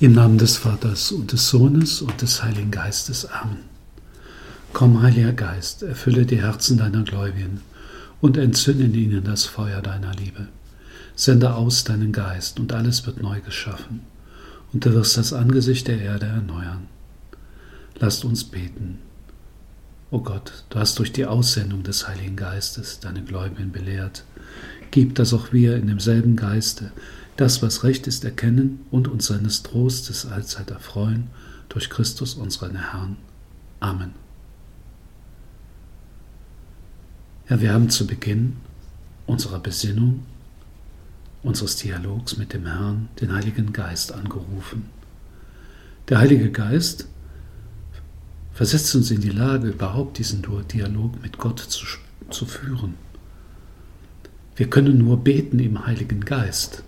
Im Namen des Vaters und des Sohnes und des Heiligen Geistes. Amen. Komm, Heiliger Geist, erfülle die Herzen deiner Gläubigen und entzünde in ihnen das Feuer deiner Liebe. Sende aus deinen Geist und alles wird neu geschaffen und du wirst das Angesicht der Erde erneuern. Lasst uns beten. O Gott, du hast durch die Aussendung des Heiligen Geistes deine Gläubigen belehrt. Gib, dass auch wir in demselben Geiste das, was recht ist, erkennen und uns seines Trostes allzeit erfreuen, durch Christus unseren Herrn. Amen. Ja, wir haben zu Beginn unserer Besinnung, unseres Dialogs mit dem Herrn, den Heiligen Geist angerufen. Der Heilige Geist versetzt uns in die Lage, überhaupt diesen Dialog mit Gott zu, zu führen. Wir können nur beten im Heiligen Geist.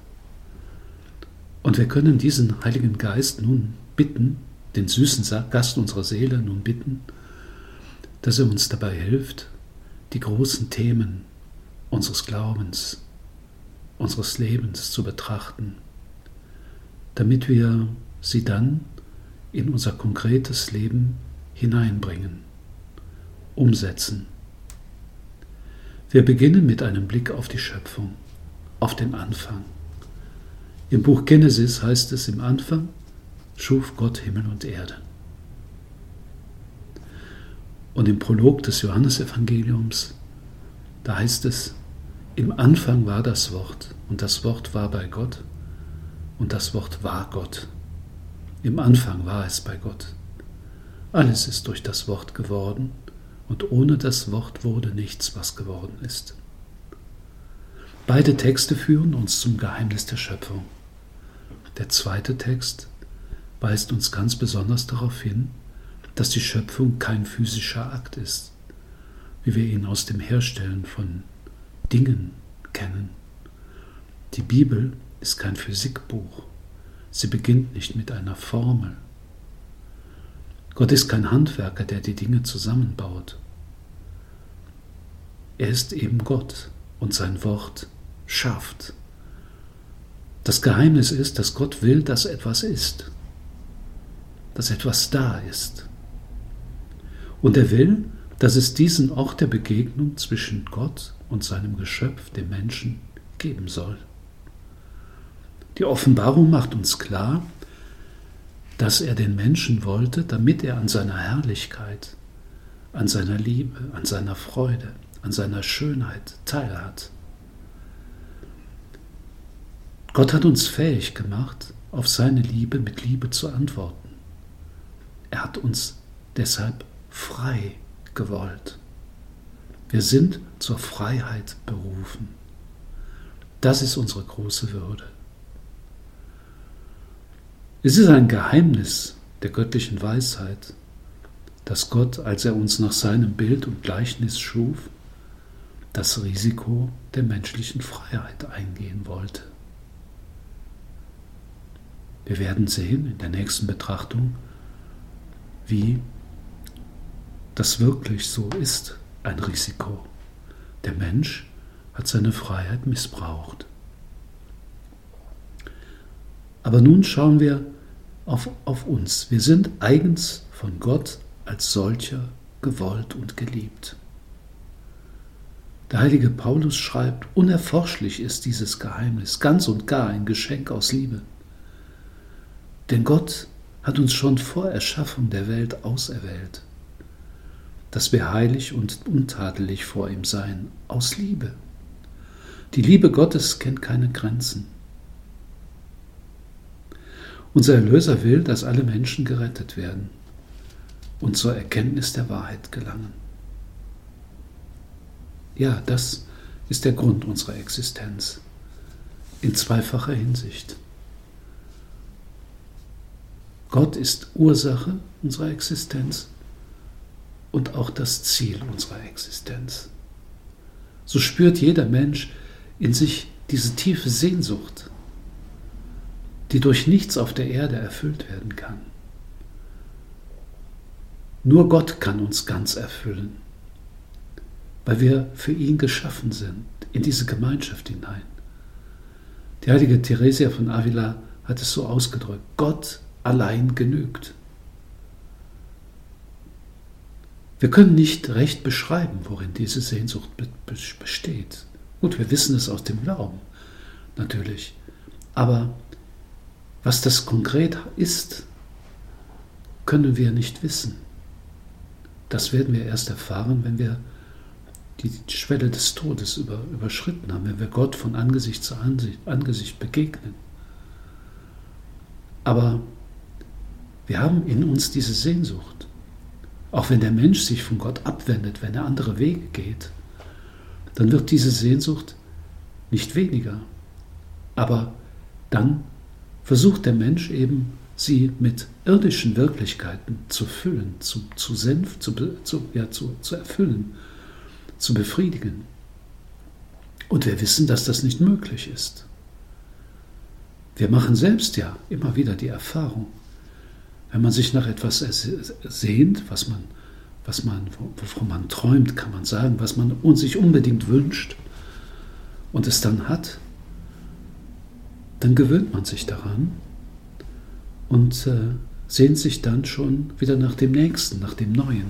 Und wir können diesen Heiligen Geist nun bitten, den süßen Gast unserer Seele nun bitten, dass er uns dabei hilft, die großen Themen unseres Glaubens, unseres Lebens zu betrachten, damit wir sie dann in unser konkretes Leben hineinbringen, umsetzen. Wir beginnen mit einem Blick auf die Schöpfung, auf den Anfang. Im Buch Genesis heißt es im Anfang, schuf Gott Himmel und Erde. Und im Prolog des Johannesevangeliums, da heißt es, im Anfang war das Wort und das Wort war bei Gott und das Wort war Gott. Im Anfang war es bei Gott. Alles ist durch das Wort geworden und ohne das Wort wurde nichts, was geworden ist. Beide Texte führen uns zum Geheimnis der Schöpfung. Der zweite Text weist uns ganz besonders darauf hin, dass die Schöpfung kein physischer Akt ist, wie wir ihn aus dem Herstellen von Dingen kennen. Die Bibel ist kein Physikbuch. Sie beginnt nicht mit einer Formel. Gott ist kein Handwerker, der die Dinge zusammenbaut. Er ist eben Gott und sein Wort schafft. Das Geheimnis ist, dass Gott will, dass etwas ist, dass etwas da ist. Und er will, dass es diesen Ort der Begegnung zwischen Gott und seinem Geschöpf, dem Menschen, geben soll. Die Offenbarung macht uns klar, dass er den Menschen wollte, damit er an seiner Herrlichkeit, an seiner Liebe, an seiner Freude, an seiner Schönheit teilhat. Gott hat uns fähig gemacht, auf seine Liebe mit Liebe zu antworten. Er hat uns deshalb frei gewollt. Wir sind zur Freiheit berufen. Das ist unsere große Würde. Es ist ein Geheimnis der göttlichen Weisheit, dass Gott, als er uns nach seinem Bild und Gleichnis schuf, das Risiko der menschlichen Freiheit eingehen wollte. Wir werden sehen in der nächsten Betrachtung, wie das wirklich so ist, ein Risiko. Der Mensch hat seine Freiheit missbraucht. Aber nun schauen wir auf, auf uns. Wir sind eigens von Gott als solcher gewollt und geliebt. Der heilige Paulus schreibt, unerforschlich ist dieses Geheimnis, ganz und gar ein Geschenk aus Liebe. Denn Gott hat uns schon vor Erschaffung der Welt auserwählt, dass wir heilig und untadelig vor ihm seien, aus Liebe. Die Liebe Gottes kennt keine Grenzen. Unser Erlöser will, dass alle Menschen gerettet werden und zur Erkenntnis der Wahrheit gelangen. Ja, das ist der Grund unserer Existenz in zweifacher Hinsicht. Gott ist Ursache unserer Existenz und auch das Ziel unserer Existenz. So spürt jeder Mensch in sich diese tiefe Sehnsucht, die durch nichts auf der Erde erfüllt werden kann. Nur Gott kann uns ganz erfüllen, weil wir für ihn geschaffen sind, in diese Gemeinschaft hinein. Die heilige Theresia von Avila hat es so ausgedrückt. Gott allein genügt. Wir können nicht recht beschreiben, worin diese Sehnsucht besteht. Gut, wir wissen es aus dem Glauben, natürlich. Aber was das konkret ist, können wir nicht wissen. Das werden wir erst erfahren, wenn wir die Schwelle des Todes über, überschritten haben, wenn wir Gott von Angesicht zu Angesicht begegnen. Aber wir haben in uns diese Sehnsucht. Auch wenn der Mensch sich von Gott abwendet, wenn er andere Wege geht, dann wird diese Sehnsucht nicht weniger. Aber dann versucht der Mensch eben, sie mit irdischen Wirklichkeiten zu füllen, zu, zu, senf, zu, zu, ja, zu, zu erfüllen, zu befriedigen. Und wir wissen, dass das nicht möglich ist. Wir machen selbst ja immer wieder die Erfahrung, wenn man sich nach etwas sehnt, was man, was man, wovon man träumt, kann man sagen, was man sich unbedingt wünscht und es dann hat, dann gewöhnt man sich daran und äh, sehnt sich dann schon wieder nach dem Nächsten, nach dem Neuen.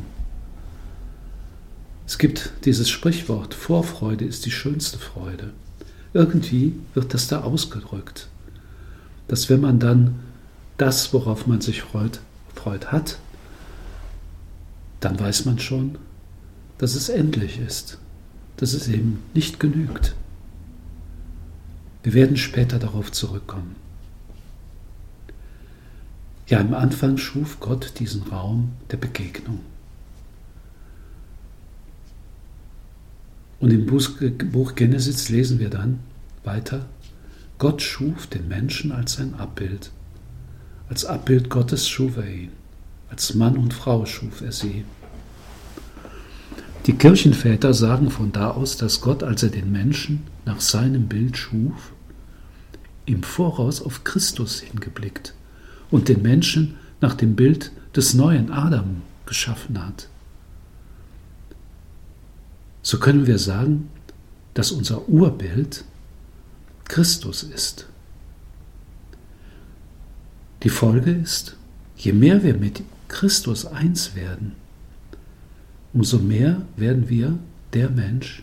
Es gibt dieses Sprichwort, Vorfreude ist die schönste Freude. Irgendwie wird das da ausgedrückt, dass wenn man dann das, worauf man sich freut, freut hat, dann weiß man schon, dass es endlich ist, dass es eben nicht genügt. Wir werden später darauf zurückkommen. Ja, im Anfang schuf Gott diesen Raum der Begegnung. Und im Buch Genesis lesen wir dann weiter, Gott schuf den Menschen als sein Abbild. Als Abbild Gottes schuf er ihn. Als Mann und Frau schuf er sie. Die Kirchenväter sagen von da aus, dass Gott, als er den Menschen nach seinem Bild schuf, im Voraus auf Christus hingeblickt und den Menschen nach dem Bild des neuen Adam geschaffen hat. So können wir sagen, dass unser Urbild Christus ist. Die Folge ist, je mehr wir mit Christus eins werden, umso mehr werden wir der Mensch,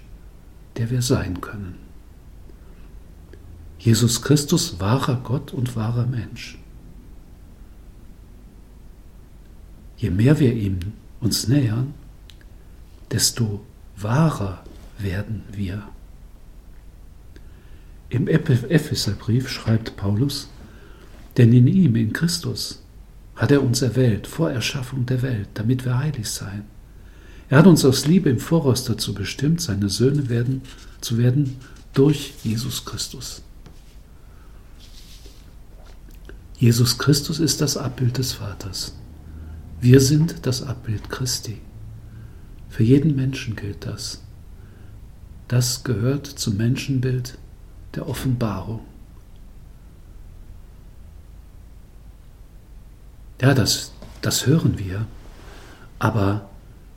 der wir sein können. Jesus Christus, wahrer Gott und wahrer Mensch. Je mehr wir ihm uns nähern, desto wahrer werden wir. Im Epheserbrief schreibt Paulus, denn in ihm, in Christus, hat er uns erwählt vor Erschaffung der Welt, damit wir heilig seien. Er hat uns aus Liebe im Voraus dazu bestimmt, seine Söhne werden, zu werden durch Jesus Christus. Jesus Christus ist das Abbild des Vaters. Wir sind das Abbild Christi. Für jeden Menschen gilt das. Das gehört zum Menschenbild der Offenbarung. Ja, das, das hören wir, aber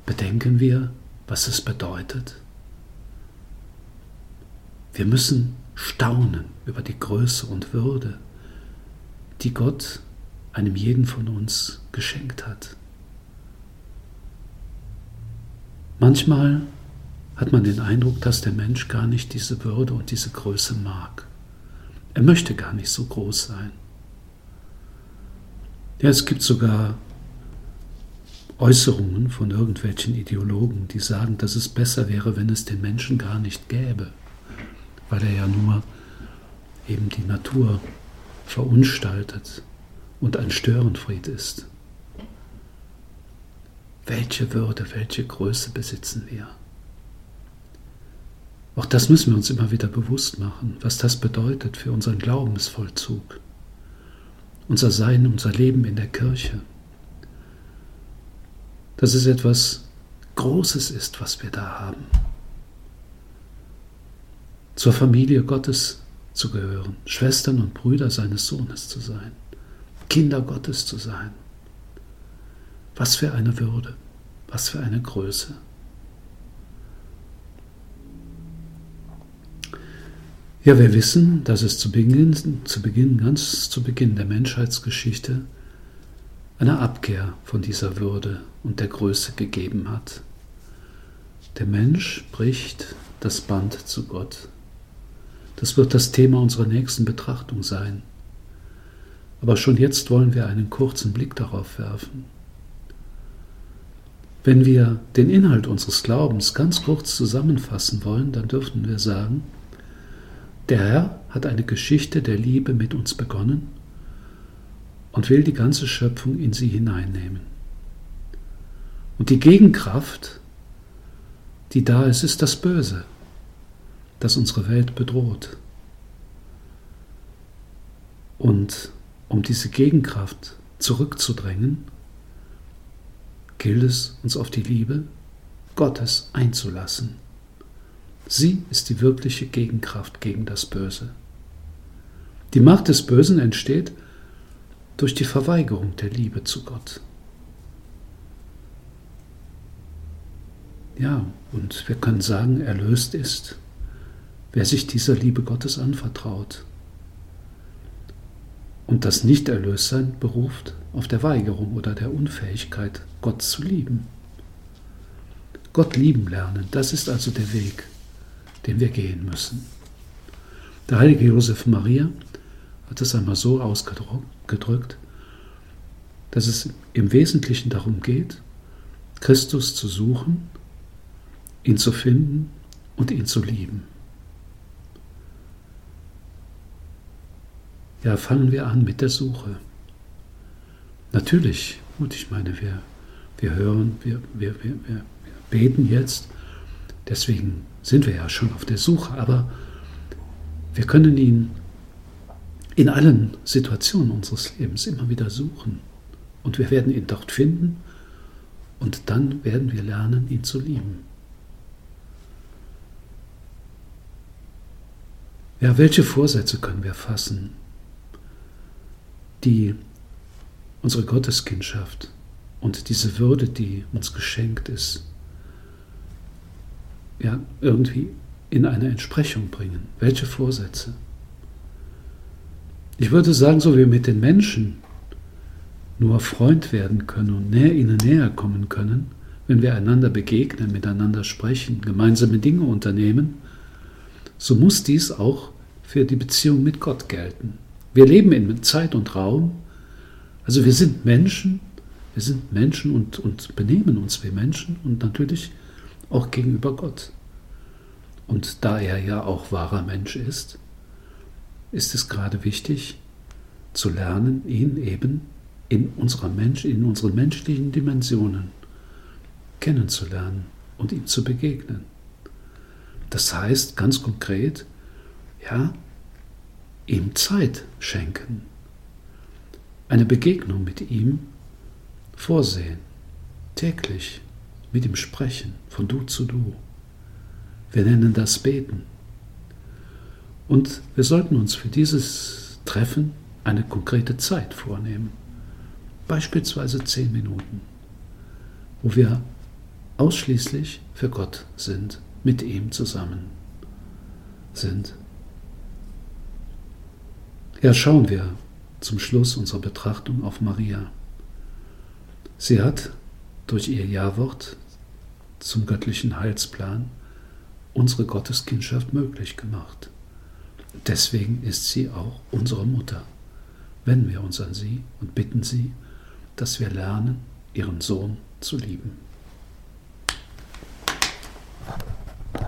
bedenken wir, was es bedeutet? Wir müssen staunen über die Größe und Würde, die Gott einem jeden von uns geschenkt hat. Manchmal hat man den Eindruck, dass der Mensch gar nicht diese Würde und diese Größe mag. Er möchte gar nicht so groß sein. Ja, es gibt sogar Äußerungen von irgendwelchen Ideologen, die sagen, dass es besser wäre, wenn es den Menschen gar nicht gäbe, weil er ja nur eben die Natur verunstaltet und ein Störenfried ist. Welche Würde, welche Größe besitzen wir? Auch das müssen wir uns immer wieder bewusst machen, was das bedeutet für unseren Glaubensvollzug unser Sein, unser Leben in der Kirche. Dass es etwas Großes ist, was wir da haben. Zur Familie Gottes zu gehören, Schwestern und Brüder seines Sohnes zu sein, Kinder Gottes zu sein. Was für eine Würde, was für eine Größe. Ja, wir wissen, dass es zu Beginn, zu Beginn, ganz zu Beginn der Menschheitsgeschichte eine Abkehr von dieser Würde und der Größe gegeben hat. Der Mensch bricht das Band zu Gott. Das wird das Thema unserer nächsten Betrachtung sein. Aber schon jetzt wollen wir einen kurzen Blick darauf werfen. Wenn wir den Inhalt unseres Glaubens ganz kurz zusammenfassen wollen, dann dürften wir sagen, der Herr hat eine Geschichte der Liebe mit uns begonnen und will die ganze Schöpfung in sie hineinnehmen. Und die Gegenkraft, die da ist, ist das Böse, das unsere Welt bedroht. Und um diese Gegenkraft zurückzudrängen, gilt es, uns auf die Liebe Gottes einzulassen. Sie ist die wirkliche Gegenkraft gegen das Böse. Die Macht des Bösen entsteht durch die Verweigerung der Liebe zu Gott. Ja, und wir können sagen, erlöst ist, wer sich dieser Liebe Gottes anvertraut. Und das Nichterlöstsein beruft auf der Weigerung oder der Unfähigkeit, Gott zu lieben. Gott lieben lernen, das ist also der Weg, den wir gehen müssen. Der heilige Josef Maria hat es einmal so ausgedrückt, dass es im Wesentlichen darum geht, Christus zu suchen, ihn zu finden und ihn zu lieben. Ja, fangen wir an mit der Suche. Natürlich, gut, ich meine, wir, wir hören, wir, wir, wir, wir beten jetzt, deswegen sind wir ja schon auf der Suche, aber wir können ihn in allen Situationen unseres Lebens immer wieder suchen. Und wir werden ihn dort finden und dann werden wir lernen, ihn zu lieben. Ja, welche Vorsätze können wir fassen, die unsere Gotteskindschaft und diese Würde, die uns geschenkt ist, ja, irgendwie in eine Entsprechung bringen. Welche Vorsätze? Ich würde sagen, so wie wir mit den Menschen nur Freund werden können und näher ihnen näher kommen können, wenn wir einander begegnen, miteinander sprechen, gemeinsame Dinge unternehmen, so muss dies auch für die Beziehung mit Gott gelten. Wir leben in Zeit und Raum, also wir sind Menschen, wir sind Menschen und, und benehmen uns wie Menschen und natürlich auch gegenüber Gott. Und da er ja auch wahrer Mensch ist, ist es gerade wichtig zu lernen, ihn eben in, unserer Mensch, in unseren menschlichen Dimensionen kennenzulernen und ihm zu begegnen. Das heißt ganz konkret, ja, ihm Zeit schenken, eine Begegnung mit ihm vorsehen, täglich mit ihm sprechen, von du zu du. Wir nennen das Beten. Und wir sollten uns für dieses Treffen eine konkrete Zeit vornehmen, beispielsweise zehn Minuten, wo wir ausschließlich für Gott sind, mit ihm zusammen sind. Ja, schauen wir zum Schluss unserer Betrachtung auf Maria. Sie hat durch ihr Ja-Wort zum göttlichen Heilsplan unsere Gotteskindschaft möglich gemacht. Deswegen ist sie auch unsere Mutter. Wenden wir uns an sie und bitten sie, dass wir lernen, ihren Sohn zu lieben.